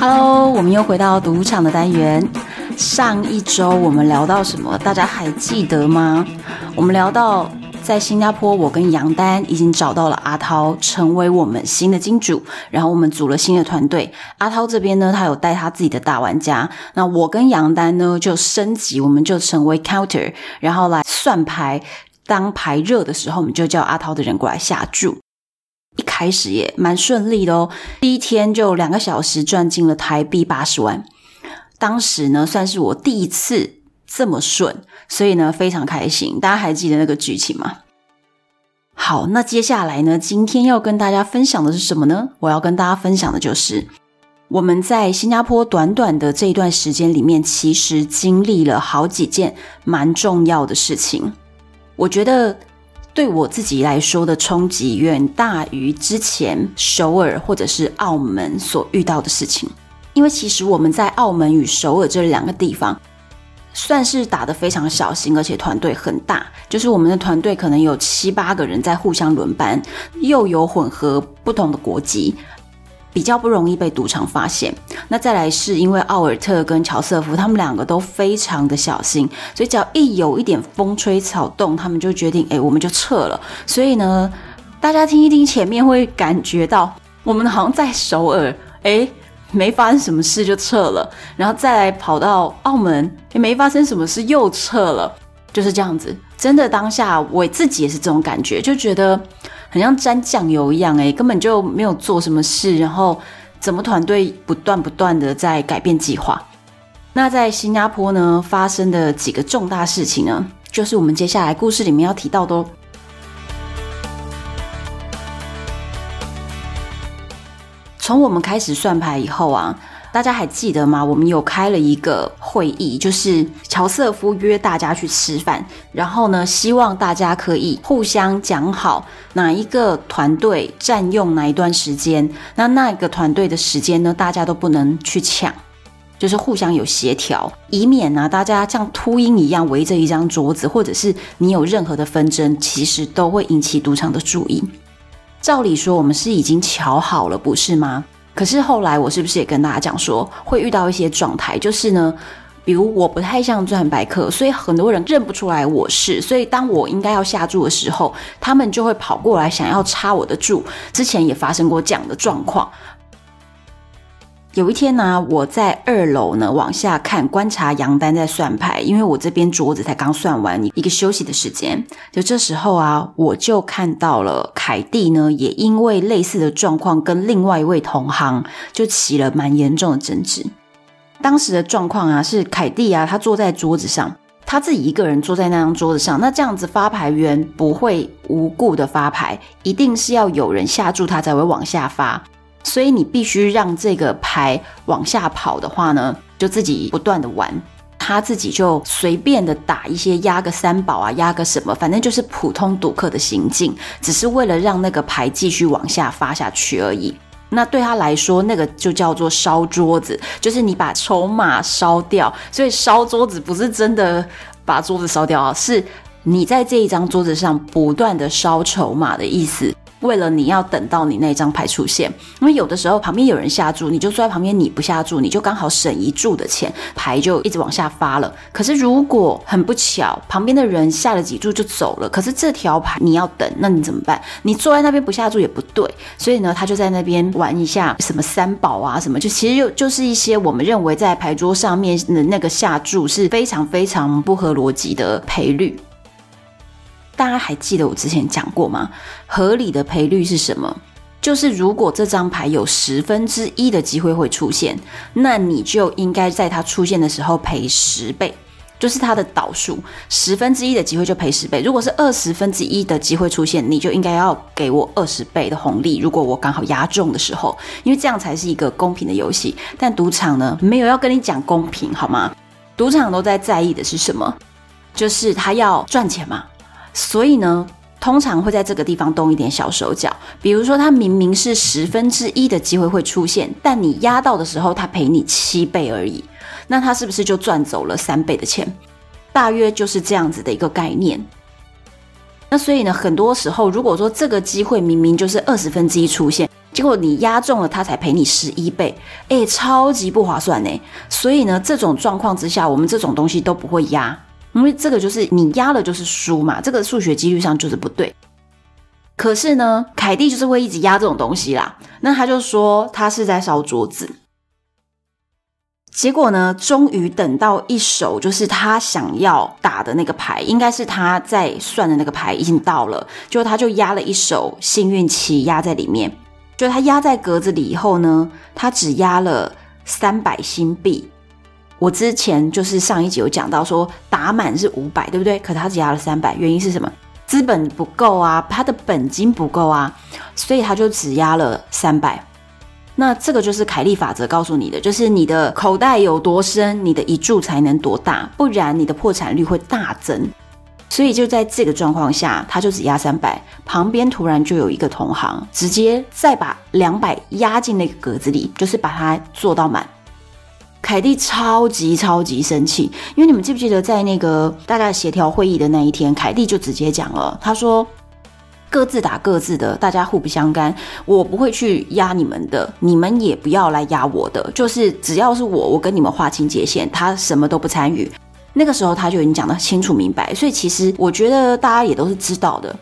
Hello，我们又回到赌场的单元。上一周我们聊到什么？大家还记得吗？我们聊到在新加坡，我跟杨丹已经找到了阿涛，成为我们新的金主。然后我们组了新的团队。阿涛这边呢，他有带他自己的大玩家。那我跟杨丹呢，就升级，我们就成为 counter，然后来算牌。当牌热的时候，我们就叫阿涛的人过来下注。一开始也蛮顺利的哦，第一天就两个小时赚进了台币八十万，当时呢算是我第一次这么顺，所以呢非常开心。大家还记得那个剧情吗？好，那接下来呢，今天要跟大家分享的是什么呢？我要跟大家分享的就是我们在新加坡短短的这一段时间里面，其实经历了好几件蛮重要的事情，我觉得。对我自己来说的冲击远大于之前首尔或者是澳门所遇到的事情，因为其实我们在澳门与首尔这两个地方算是打得非常小心，而且团队很大，就是我们的团队可能有七八个人在互相轮班，又有混合不同的国籍。比较不容易被赌场发现。那再来是因为奥尔特跟乔瑟夫他们两个都非常的小心，所以只要一有一点风吹草动，他们就决定，哎，我们就撤了。所以呢，大家听一听前面会感觉到，我们好像在首尔，哎，没发生什么事就撤了，然后再来跑到澳门，也没发生什么事又撤了，就是这样子。真的当下我自己也是这种感觉，就觉得。很像沾酱油一样，诶，根本就没有做什么事，然后怎么团队不断不断的在改变计划。那在新加坡呢，发生的几个重大事情呢，就是我们接下来故事里面要提到的哦。从我们开始算牌以后啊。大家还记得吗？我们有开了一个会议，就是乔瑟夫约大家去吃饭，然后呢，希望大家可以互相讲好哪一个团队占用哪一段时间，那那个团队的时间呢，大家都不能去抢，就是互相有协调，以免呢大家像秃鹰一样围着一张桌子，或者是你有任何的纷争，其实都会引起赌场的注意。照理说，我们是已经瞧好了，不是吗？可是后来，我是不是也跟大家讲说，会遇到一些状态，就是呢，比如我不太像钻白客，所以很多人认不出来我是，所以当我应该要下注的时候，他们就会跑过来想要插我的注。之前也发生过这样的状况。有一天呢，我在二楼呢往下看，观察杨丹在算牌，因为我这边桌子才刚算完一个休息的时间。就这时候啊，我就看到了凯蒂呢，也因为类似的状况跟另外一位同行就起了蛮严重的争执。当时的状况啊，是凯蒂啊，他坐在桌子上，他自己一个人坐在那张桌子上，那这样子发牌员不会无故的发牌，一定是要有人下注他才会往下发。所以你必须让这个牌往下跑的话呢，就自己不断的玩，他自己就随便的打一些压个三宝啊，压个什么，反正就是普通赌客的行径，只是为了让那个牌继续往下发下去而已。那对他来说，那个就叫做烧桌子，就是你把筹码烧掉。所以烧桌子不是真的把桌子烧掉啊，是你在这一张桌子上不断的烧筹码的意思。为了你要等到你那张牌出现，因为有的时候旁边有人下注，你就坐在旁边，你不下注，你就刚好省一注的钱，牌就一直往下发了。可是如果很不巧，旁边的人下了几注就走了，可是这条牌你要等，那你怎么办？你坐在那边不下注也不对，所以呢，他就在那边玩一下什么三宝啊什么，就其实就就是一些我们认为在牌桌上面的那个下注是非常非常不合逻辑的赔率。大家还记得我之前讲过吗？合理的赔率是什么？就是如果这张牌有十分之一的机会会出现，那你就应该在它出现的时候赔十倍。就是它的倒数，十分之一的机会就赔十倍。如果是二十分之一的机会出现，你就应该要给我二十倍的红利。如果我刚好押中的时候，因为这样才是一个公平的游戏。但赌场呢，没有要跟你讲公平，好吗？赌场都在在意的是什么？就是他要赚钱嘛。所以呢，通常会在这个地方动一点小手脚。比如说，他明明是十分之一的机会会出现，但你压到的时候，他赔你七倍而已。那他是不是就赚走了三倍的钱？大约就是这样子的一个概念。那所以呢，很多时候如果说这个机会明明就是二十分之一出现，结果你压中了，他才赔你十一倍，诶，超级不划算呢。所以呢，这种状况之下，我们这种东西都不会压，因为这个就是你压了就是输嘛，这个数学几率上就是不对。可是呢，凯蒂就是会一直压这种东西啦。那他就说他是在烧桌子。结果呢，终于等到一手，就是他想要打的那个牌，应该是他在算的那个牌已经到了，就他就压了一手幸运旗压在里面。就他压在格子里以后呢，他只压了三百新币。我之前就是上一集有讲到说打满是五百，对不对？可他只压了三百，原因是什么？资本不够啊，他的本金不够啊，所以他就只压了三百。那这个就是凯利法则告诉你的，就是你的口袋有多深，你的一注才能多大，不然你的破产率会大增。所以就在这个状况下，他就只押三百，旁边突然就有一个同行直接再把两百押进那个格子里，就是把它做到满。凯蒂超级超级生气，因为你们记不记得在那个大家协调会议的那一天，凯蒂就直接讲了，他说。各自打各自的，大家互不相干。我不会去压你们的，你们也不要来压我的。就是只要是我，我跟你们划清界限，他什么都不参与。那个时候他就已经讲得清楚明白，所以其实我觉得大家也都是知道的。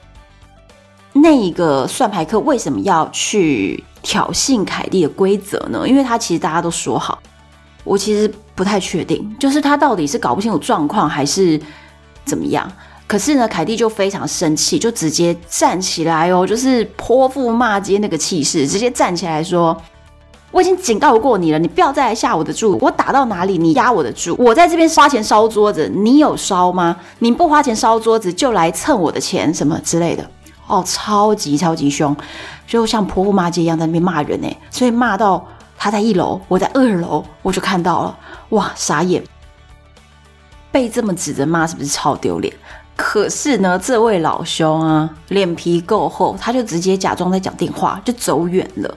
那一个算牌客为什么要去挑衅凯蒂的规则呢？因为他其实大家都说好，我其实不太确定，就是他到底是搞不清楚状况还是怎么样。可是呢，凯蒂就非常生气，就直接站起来哦，就是泼妇骂街那个气势，直接站起来说：“我已经警告过你了，你不要再来下我的注，我打到哪里你压我的注。我在这边花钱烧桌子，你有烧吗？你不花钱烧桌子就来蹭我的钱什么之类的哦，超级超级凶，就像泼妇骂街一样在那边骂人哎，所以骂到他在一楼，我在二楼，我就看到了，哇，傻眼，被这么指着骂是不是超丢脸？”可是呢，这位老兄啊，脸皮够厚，他就直接假装在讲电话，就走远了。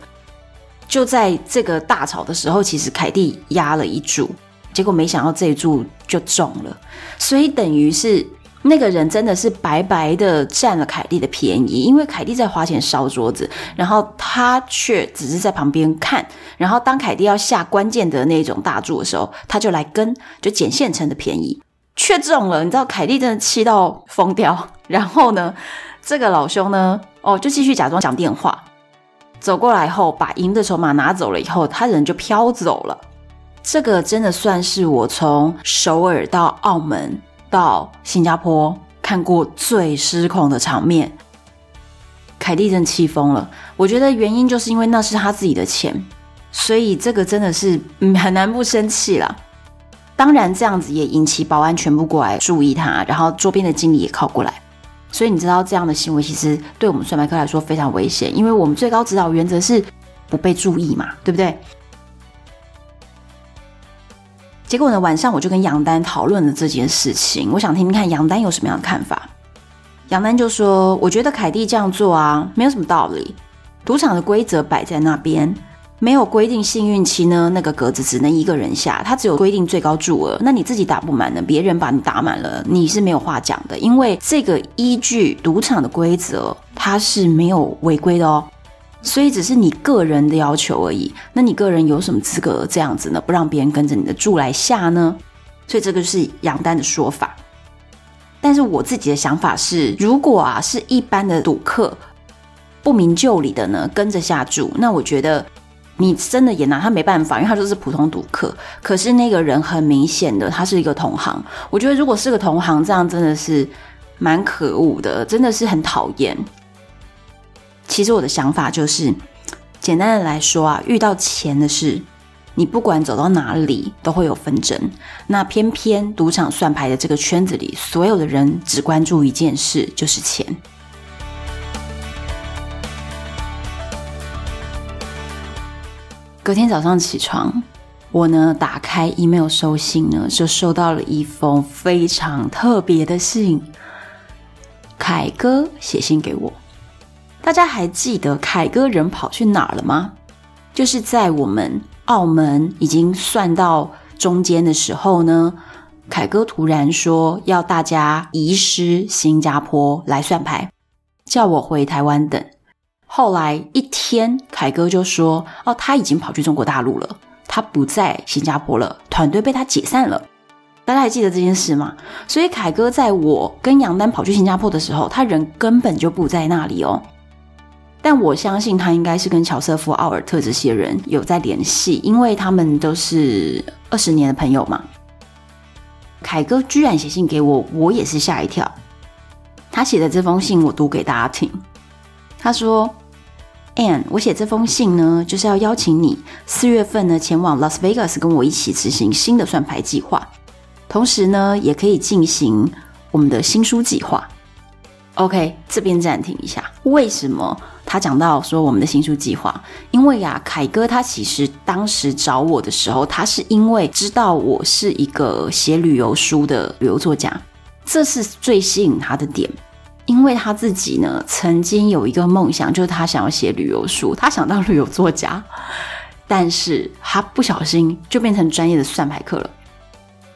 就在这个大吵的时候，其实凯蒂压了一注，结果没想到这一注就中了，所以等于是那个人真的是白白的占了凯蒂的便宜，因为凯蒂在花钱烧桌子，然后他却只是在旁边看，然后当凯蒂要下关键的那种大注的时候，他就来跟，就捡现成的便宜。却中了，你知道凯蒂真的气到疯掉。然后呢，这个老兄呢，哦，就继续假装讲电话，走过来后把赢的筹码拿走了以后，他人就飘走了。这个真的算是我从首尔到澳门到新加坡看过最失控的场面。凯蒂真气疯了，我觉得原因就是因为那是他自己的钱，所以这个真的是嗯很难不生气了。当然，这样子也引起保安全部过来注意他，然后周边的经理也靠过来。所以你知道，这样的行为其实对我们算牌客来说非常危险，因为我们最高指导原则是不被注意嘛，对不对？结果呢，晚上我就跟杨丹讨论了这件事情，我想听听看杨丹有什么样的看法。杨丹就说：“我觉得凯蒂这样做啊，没有什么道理。赌场的规则摆在那边。”没有规定幸运期呢，那个格子只能一个人下，它只有规定最高注额。那你自己打不满呢？别人把你打满了，你是没有话讲的，因为这个依据赌场的规则，它是没有违规的哦。所以只是你个人的要求而已。那你个人有什么资格这样子呢？不让别人跟着你的注来下呢？所以这个是杨丹的说法。但是我自己的想法是，如果啊是一般的赌客，不明就里的呢跟着下注，那我觉得。你真的也拿他没办法，因为他就是普通赌客。可是那个人很明显的，他是一个同行。我觉得如果是个同行，这样真的是蛮可恶的，真的是很讨厌。其实我的想法就是，简单的来说啊，遇到钱的事，你不管走到哪里都会有纷争。那偏偏赌场算牌的这个圈子里，所有的人只关注一件事，就是钱。隔天早上起床，我呢打开 email 收信呢，就收到了一封非常特别的信。凯哥写信给我，大家还记得凯哥人跑去哪儿了吗？就是在我们澳门已经算到中间的时候呢，凯哥突然说要大家移师新加坡来算牌，叫我回台湾等。后来一天，凯哥就说：“哦，他已经跑去中国大陆了，他不在新加坡了，团队被他解散了。”大家还记得这件事吗？所以凯哥在我跟杨丹跑去新加坡的时候，他人根本就不在那里哦。但我相信他应该是跟乔瑟夫·奥尔特这些人有在联系，因为他们都是二十年的朋友嘛。凯哥居然写信给我，我也是吓一跳。他写的这封信，我读给大家听。他说：“Ann，我写这封信呢，就是要邀请你四月份呢前往 Las Vegas 跟我一起执行新的算牌计划，同时呢也可以进行我们的新书计划。”OK，这边暂停一下。为什么他讲到说我们的新书计划？因为呀，凯哥他其实当时找我的时候，他是因为知道我是一个写旅游书的旅游作家，这是最吸引他的点。因为他自己呢，曾经有一个梦想，就是他想要写旅游书，他想当旅游作家，但是他不小心就变成专业的算牌客了，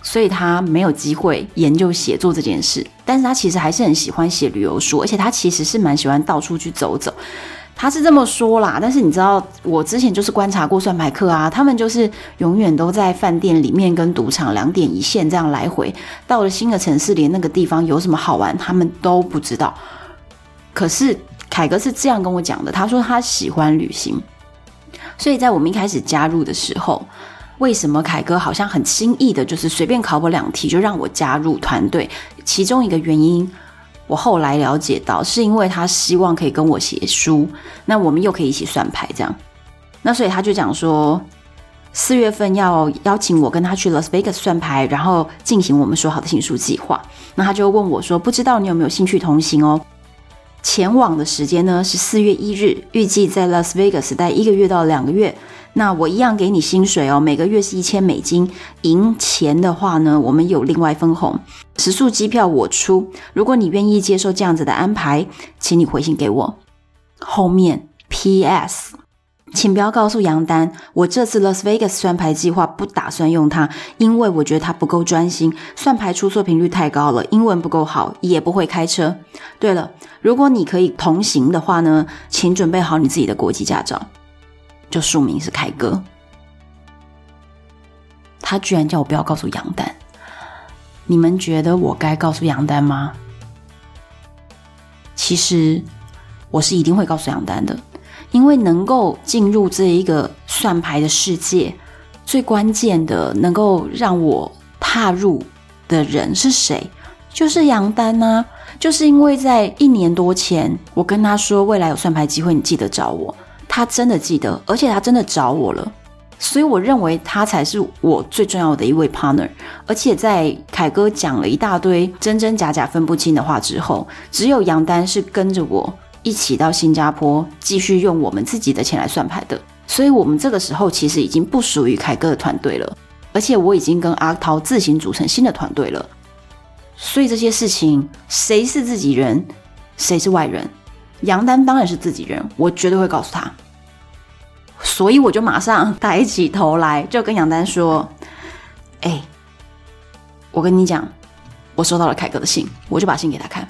所以他没有机会研究写作这件事。但是他其实还是很喜欢写旅游书，而且他其实是蛮喜欢到处去走走。他是这么说啦，但是你知道，我之前就是观察过算牌客啊，他们就是永远都在饭店里面跟赌场两点一线这样来回，到了新的城市，连那个地方有什么好玩，他们都不知道。可是凯哥是这样跟我讲的，他说他喜欢旅行，所以在我们一开始加入的时候，为什么凯哥好像很轻易的，就是随便考我两题就让我加入团队？其中一个原因。我后来了解到，是因为他希望可以跟我写书，那我们又可以一起算牌，这样。那所以他就讲说，四月份要邀请我跟他去 Las Vegas 算牌，然后进行我们说好的新书计划。那他就问我说，不知道你有没有兴趣同行哦？前往的时间呢是四月一日，预计在 Las Vegas 待一个月到两个月。那我一样给你薪水哦，每个月是一千美金。赢钱的话呢，我们有另外分红。食宿机票我出。如果你愿意接受这样子的安排，请你回信给我。后面 P.S. 请不要告诉杨丹，我这次 Las Vegas 算牌计划不打算用他，因为我觉得他不够专心，算牌出错频率太高了，英文不够好，也不会开车。对了，如果你可以同行的话呢，请准备好你自己的国际驾照。就署名是凯哥，他居然叫我不要告诉杨丹，你们觉得我该告诉杨丹吗？其实我是一定会告诉杨丹的，因为能够进入这一个算牌的世界，最关键的能够让我踏入的人是谁？就是杨丹啊！就是因为在一年多前，我跟他说未来有算牌机会，你记得找我。他真的记得，而且他真的找我了，所以我认为他才是我最重要的一位 partner。而且在凯哥讲了一大堆真真假假分不清的话之后，只有杨丹是跟着我一起到新加坡继续用我们自己的钱来算牌的。所以我们这个时候其实已经不属于凯哥的团队了，而且我已经跟阿涛自行组成新的团队了。所以这些事情，谁是自己人，谁是外人？杨丹当然是自己人，我绝对会告诉他。所以我就马上抬起头来，就跟杨丹说：“哎、我跟你讲，我收到了凯哥的信，我就把信给他看。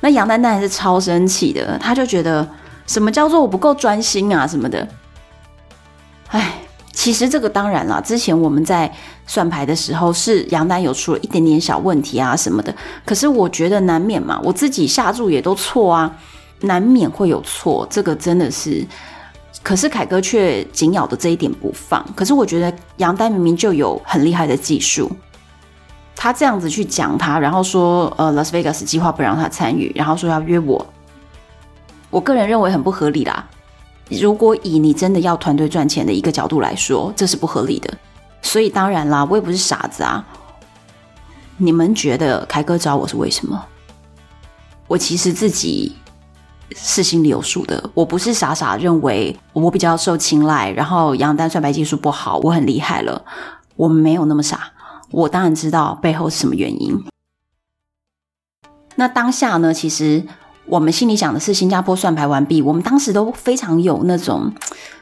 那杨丹当然是超生气的，他就觉得什么叫做我不够专心啊什么的。哎，其实这个当然啦，之前我们在算牌的时候，是杨丹有出了一点点小问题啊什么的。可是我觉得难免嘛，我自己下注也都错啊，难免会有错，这个真的是。”可是凯哥却紧咬着这一点不放。可是我觉得杨丹明明就有很厉害的技术，他这样子去讲他，然后说呃拉斯维加斯计划不让他参与，然后说要约我，我个人认为很不合理啦。如果以你真的要团队赚钱的一个角度来说，这是不合理的。所以当然啦，我也不是傻子啊。你们觉得凯哥找我是为什么？我其实自己是心里有数的。我不是傻傻认为我比较受青睐，然后杨丹算牌技术不好，我很厉害了。我没有那么傻。我当然知道背后是什么原因。那当下呢？其实我们心里想的是，新加坡算牌完毕，我们当时都非常有那种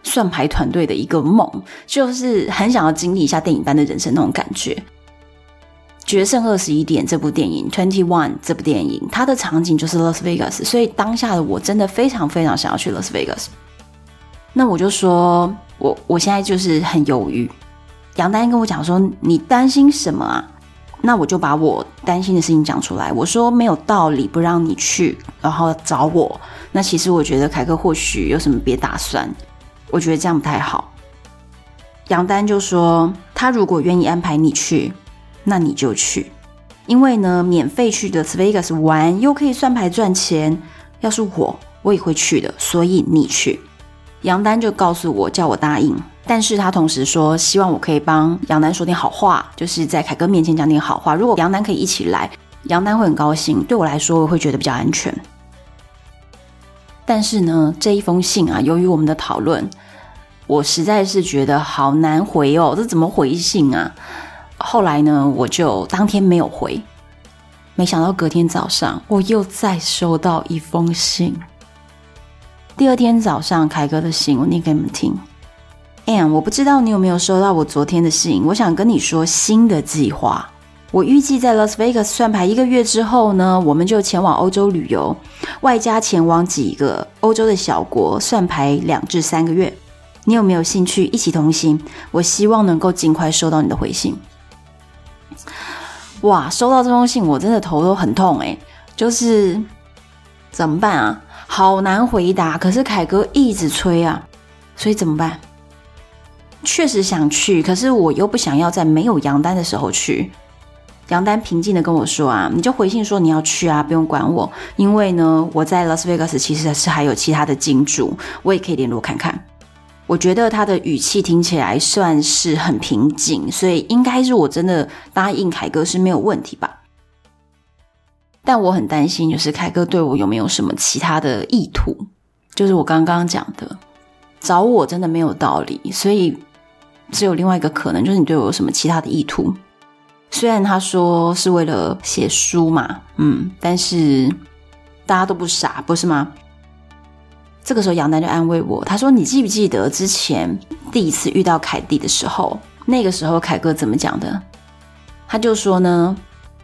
算牌团队的一个梦，就是很想要经历一下电影般的人生那种感觉。《决胜二十一点》这部电影，Twenty One 这部电影，它的场景就是 Las Vegas，所以当下的我真的非常非常想要去 Las Vegas。那我就说，我我现在就是很犹豫。杨丹跟我讲说：“你担心什么啊？”那我就把我担心的事情讲出来。我说：“没有道理不让你去，然后找我。那其实我觉得凯哥或许有什么别打算，我觉得这样不太好。”杨丹就说：“他如果愿意安排你去。”那你就去，因为呢，免费去的 Vegas 玩又可以算牌赚钱。要是我，我也会去的。所以你去，杨丹就告诉我，叫我答应。但是他同时说，希望我可以帮杨丹说点好话，就是在凯哥面前讲点好话。如果杨丹可以一起来，杨丹会很高兴。对我来说，我会觉得比较安全。但是呢，这一封信啊，由于我们的讨论，我实在是觉得好难回哦。这怎么回信啊？后来呢，我就当天没有回，没想到隔天早上我又再收到一封信。第二天早上，凯哥的信我念给你们听。Ann，我不知道你有没有收到我昨天的信，我想跟你说新的计划。我预计在 Las Vegas 算牌一个月之后呢，我们就前往欧洲旅游，外加前往几个欧洲的小国算牌两至三个月。你有没有兴趣一起同行？我希望能够尽快收到你的回信。哇，收到这封信，我真的头都很痛诶，就是怎么办啊？好难回答。可是凯哥一直催啊，所以怎么办？确实想去，可是我又不想要在没有杨丹的时候去。杨丹平静的跟我说啊，你就回信说你要去啊，不用管我，因为呢，我在拉斯维加斯其实是还有其他的金主，我也可以联络看看。我觉得他的语气听起来算是很平静，所以应该是我真的答应凯哥是没有问题吧。但我很担心，就是凯哥对我有没有什么其他的意图？就是我刚刚讲的，找我真的没有道理，所以只有另外一个可能，就是你对我有什么其他的意图。虽然他说是为了写书嘛，嗯，但是大家都不傻，不是吗？这个时候，杨丹就安慰我，他说：“你记不记得之前第一次遇到凯蒂的时候，那个时候凯哥怎么讲的？他就说呢，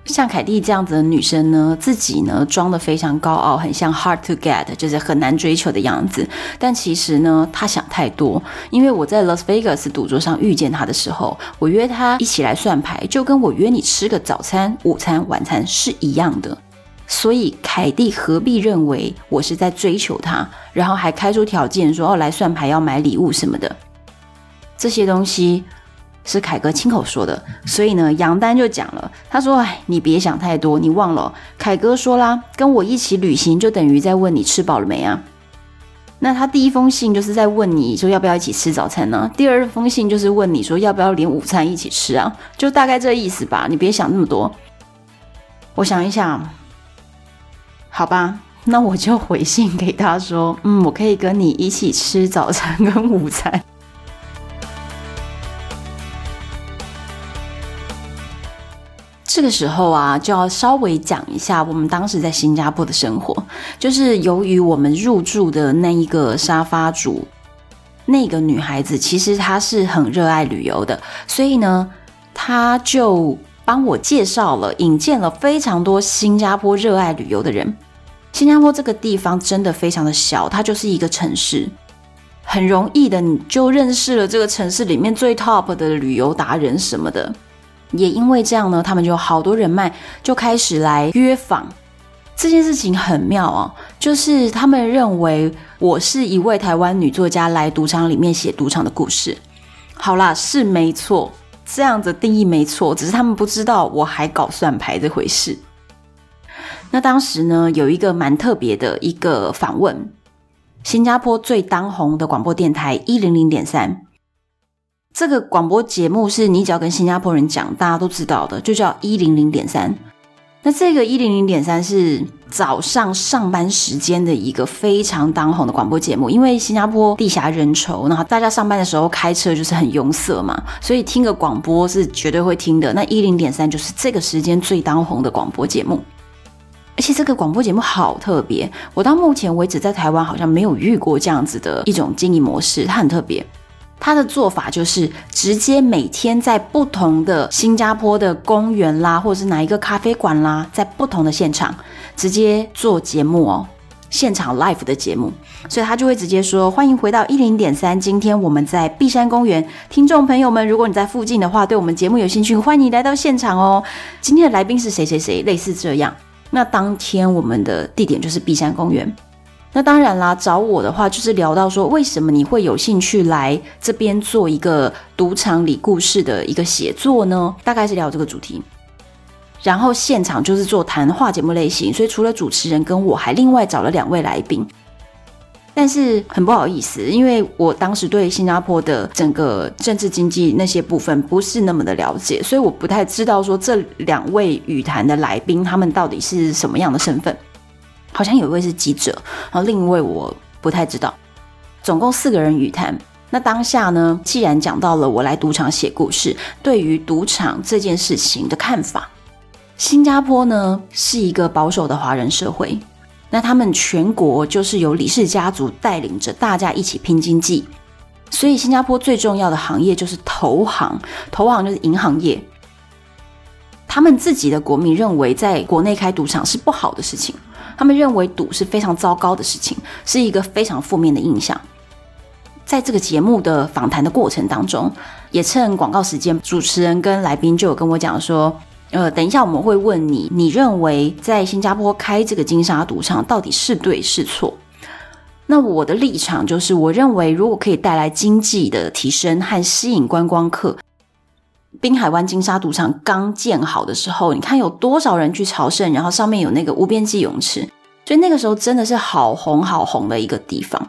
像凯蒂这样子的女生呢，自己呢装得非常高傲，很像 hard to get，就是很难追求的样子。但其实呢，她想太多。因为我在 Las Vegas 赌桌上遇见她的时候，我约她一起来算牌，就跟我约你吃个早餐、午餐、晚餐是一样的。”所以凯蒂何必认为我是在追求她，然后还开出条件说哦，来算牌要买礼物什么的，这些东西是凯哥亲口说的。所以呢，杨丹就讲了，他说：“哎，你别想太多，你忘了凯哥说啦，跟我一起旅行就等于在问你吃饱了没啊？那他第一封信就是在问你说要不要一起吃早餐呢？第二封信就是问你说要不要连午餐一起吃啊？就大概这意思吧，你别想那么多。我想一想。”好吧，那我就回信给他说，嗯，我可以跟你一起吃早餐跟午餐。这个时候啊，就要稍微讲一下我们当时在新加坡的生活。就是由于我们入住的那一个沙发主，那个女孩子其实她是很热爱旅游的，所以呢，她就。帮我介绍了，引荐了非常多新加坡热爱旅游的人。新加坡这个地方真的非常的小，它就是一个城市，很容易的你就认识了这个城市里面最 top 的旅游达人什么的。也因为这样呢，他们就好多人脉就开始来约访。这件事情很妙哦，就是他们认为我是一位台湾女作家来赌场里面写赌场的故事。好啦，是没错。这样子定义没错，只是他们不知道我还搞算牌这回事。那当时呢，有一个蛮特别的一个访问，新加坡最当红的广播电台一零零点三。这个广播节目是你只要跟新加坡人讲，大家都知道的，就叫一零零点三。那这个一零零点三是早上上班时间的一个非常当红的广播节目，因为新加坡地狭人稠，然后大家上班的时候开车就是很拥塞嘛，所以听个广播是绝对会听的。那一零点三就是这个时间最当红的广播节目，而且这个广播节目好特别，我到目前为止在台湾好像没有遇过这样子的一种经营模式，它很特别。他的做法就是直接每天在不同的新加坡的公园啦，或者是哪一个咖啡馆啦，在不同的现场直接做节目哦，现场 live 的节目，所以他就会直接说：“欢迎回到一零点三，今天我们在碧山公园，听众朋友们，如果你在附近的话，对我们节目有兴趣，欢迎来到现场哦。今天的来宾是谁谁谁，类似这样。那当天我们的地点就是碧山公园。”那当然啦，找我的话就是聊到说，为什么你会有兴趣来这边做一个赌场里故事的一个写作呢？大概是聊这个主题。然后现场就是做谈话节目类型，所以除了主持人跟我，还另外找了两位来宾。但是很不好意思，因为我当时对新加坡的整个政治经济那些部分不是那么的了解，所以我不太知道说这两位语坛的来宾他们到底是什么样的身份。好像有一位是记者，然后另一位我不太知道。总共四个人语谈。那当下呢，既然讲到了我来赌场写故事，对于赌场这件事情的看法，新加坡呢是一个保守的华人社会，那他们全国就是由李氏家族带领着大家一起拼经济，所以新加坡最重要的行业就是投行，投行就是银行业。他们自己的国民认为，在国内开赌场是不好的事情。他们认为赌是非常糟糕的事情，是一个非常负面的印象。在这个节目的访谈的过程当中，也趁广告时间，主持人跟来宾就有跟我讲说：“呃，等一下我们会问你，你认为在新加坡开这个金沙赌场到底是对是错？”那我的立场就是，我认为如果可以带来经济的提升和吸引观光客。滨海湾金沙赌场刚建好的时候，你看有多少人去朝圣，然后上面有那个无边际泳池，所以那个时候真的是好红好红的一个地方，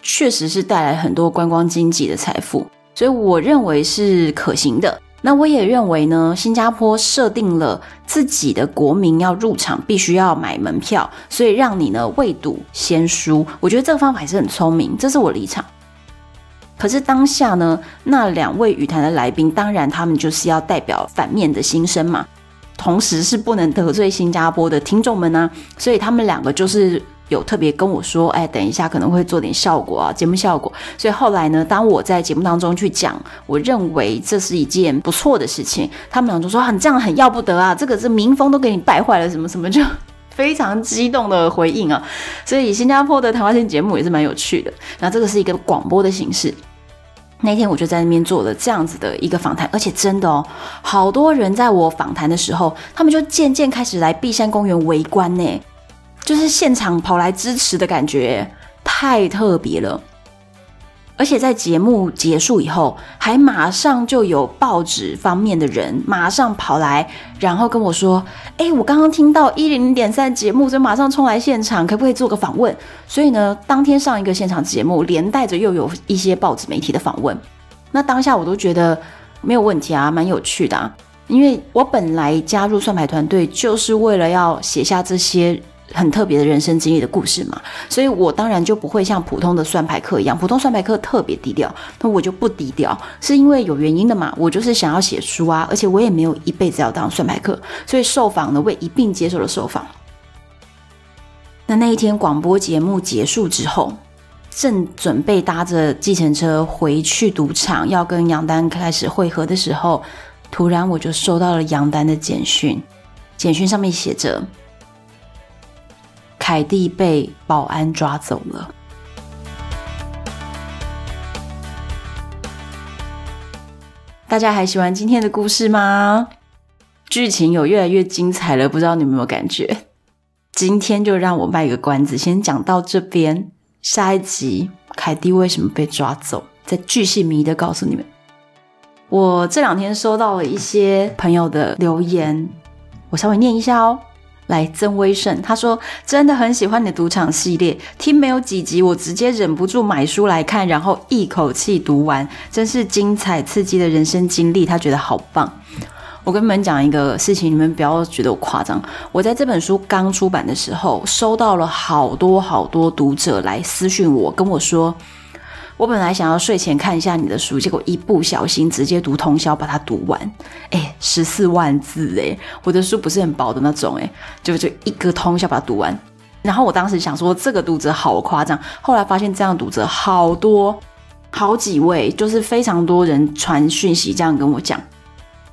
确实是带来很多观光经济的财富，所以我认为是可行的。那我也认为呢，新加坡设定了自己的国民要入场必须要买门票，所以让你呢未赌先输，我觉得这个方法还是很聪明，这是我立场。可是当下呢，那两位语坛的来宾，当然他们就是要代表反面的心声嘛，同时是不能得罪新加坡的听众们呢、啊，所以他们两个就是有特别跟我说，哎，等一下可能会做点效果啊，节目效果。所以后来呢，当我在节目当中去讲，我认为这是一件不错的事情，他们俩就说，啊，你这样很要不得啊，这个这民风都给你败坏了，什么什么就非常激动的回应啊。所以新加坡的谈话性节目也是蛮有趣的，那这个是一个广播的形式。那天我就在那边做了这样子的一个访谈，而且真的哦，好多人在我访谈的时候，他们就渐渐开始来碧山公园围观呢，就是现场跑来支持的感觉，太特别了。而且在节目结束以后，还马上就有报纸方面的人马上跑来，然后跟我说：“哎，我刚刚听到一零零点三节目，就马上冲来现场，可不可以做个访问？”所以呢，当天上一个现场节目，连带着又有一些报纸媒体的访问。那当下我都觉得没有问题啊，蛮有趣的啊，因为我本来加入算牌团队就是为了要写下这些。很特别的人生经历的故事嘛，所以我当然就不会像普通的算牌客一样，普通算牌客特别低调，那我就不低调，是因为有原因的嘛。我就是想要写书啊，而且我也没有一辈子要当算牌客，所以受访呢，我也一并接受了受访。那那一天广播节目结束之后，正准备搭着计程车回去赌场，要跟杨丹开始会合的时候，突然我就收到了杨丹的简讯，简讯上面写着。凯蒂被保安抓走了。大家还喜欢今天的故事吗？剧情有越来越精彩了，不知道你们有没有感觉？今天就让我卖个关子，先讲到这边。下一集凯蒂为什么被抓走，再巨细靡的告诉你们。我这两天收到了一些朋友的留言，我稍微念一下哦。来曾威胜，他说真的很喜欢你的赌场系列，听没有几集，我直接忍不住买书来看，然后一口气读完，真是精彩刺激的人生经历，他觉得好棒。我跟你们讲一个事情，你们不要觉得我夸张。我在这本书刚出版的时候，收到了好多好多读者来私讯我，跟我说。我本来想要睡前看一下你的书，结果一不小心直接读通宵把它读完。哎，十四万字哎，我的书不是很薄的那种哎，就就一个通宵把它读完。然后我当时想说这个读者好夸张，后来发现这样读者好多，好几位，就是非常多人传讯息这样跟我讲。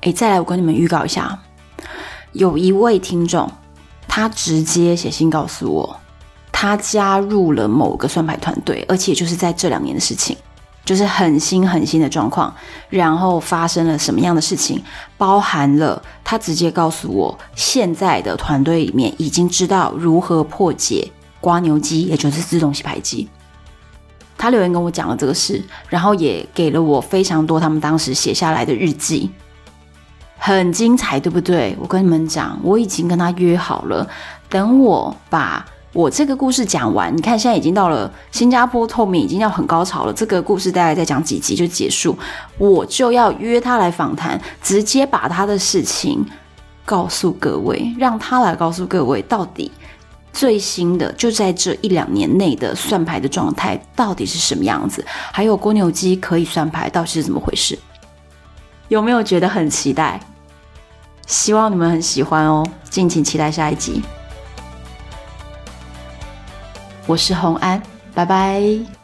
哎，再来我跟你们预告一下，有一位听众，他直接写信告诉我。他加入了某个算牌团队，而且就是在这两年的事情，就是很新很新的状况。然后发生了什么样的事情，包含了他直接告诉我，现在的团队里面已经知道如何破解蜗牛机，也就是自动洗牌机。他留言跟我讲了这个事，然后也给了我非常多他们当时写下来的日记，很精彩，对不对？我跟你们讲，我已经跟他约好了，等我把。我这个故事讲完，你看现在已经到了新加坡透明已经要很高潮了。这个故事大概再讲几集就结束，我就要约他来访谈，直接把他的事情告诉各位，让他来告诉各位到底最新的就在这一两年内的算牌的状态到底是什么样子，还有蜗牛机可以算牌到底是怎么回事？有没有觉得很期待？希望你们很喜欢哦，敬请期待下一集。我是洪安，拜拜。